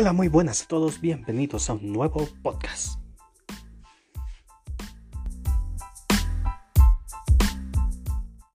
Hola, muy buenas a todos, bienvenidos a un nuevo podcast.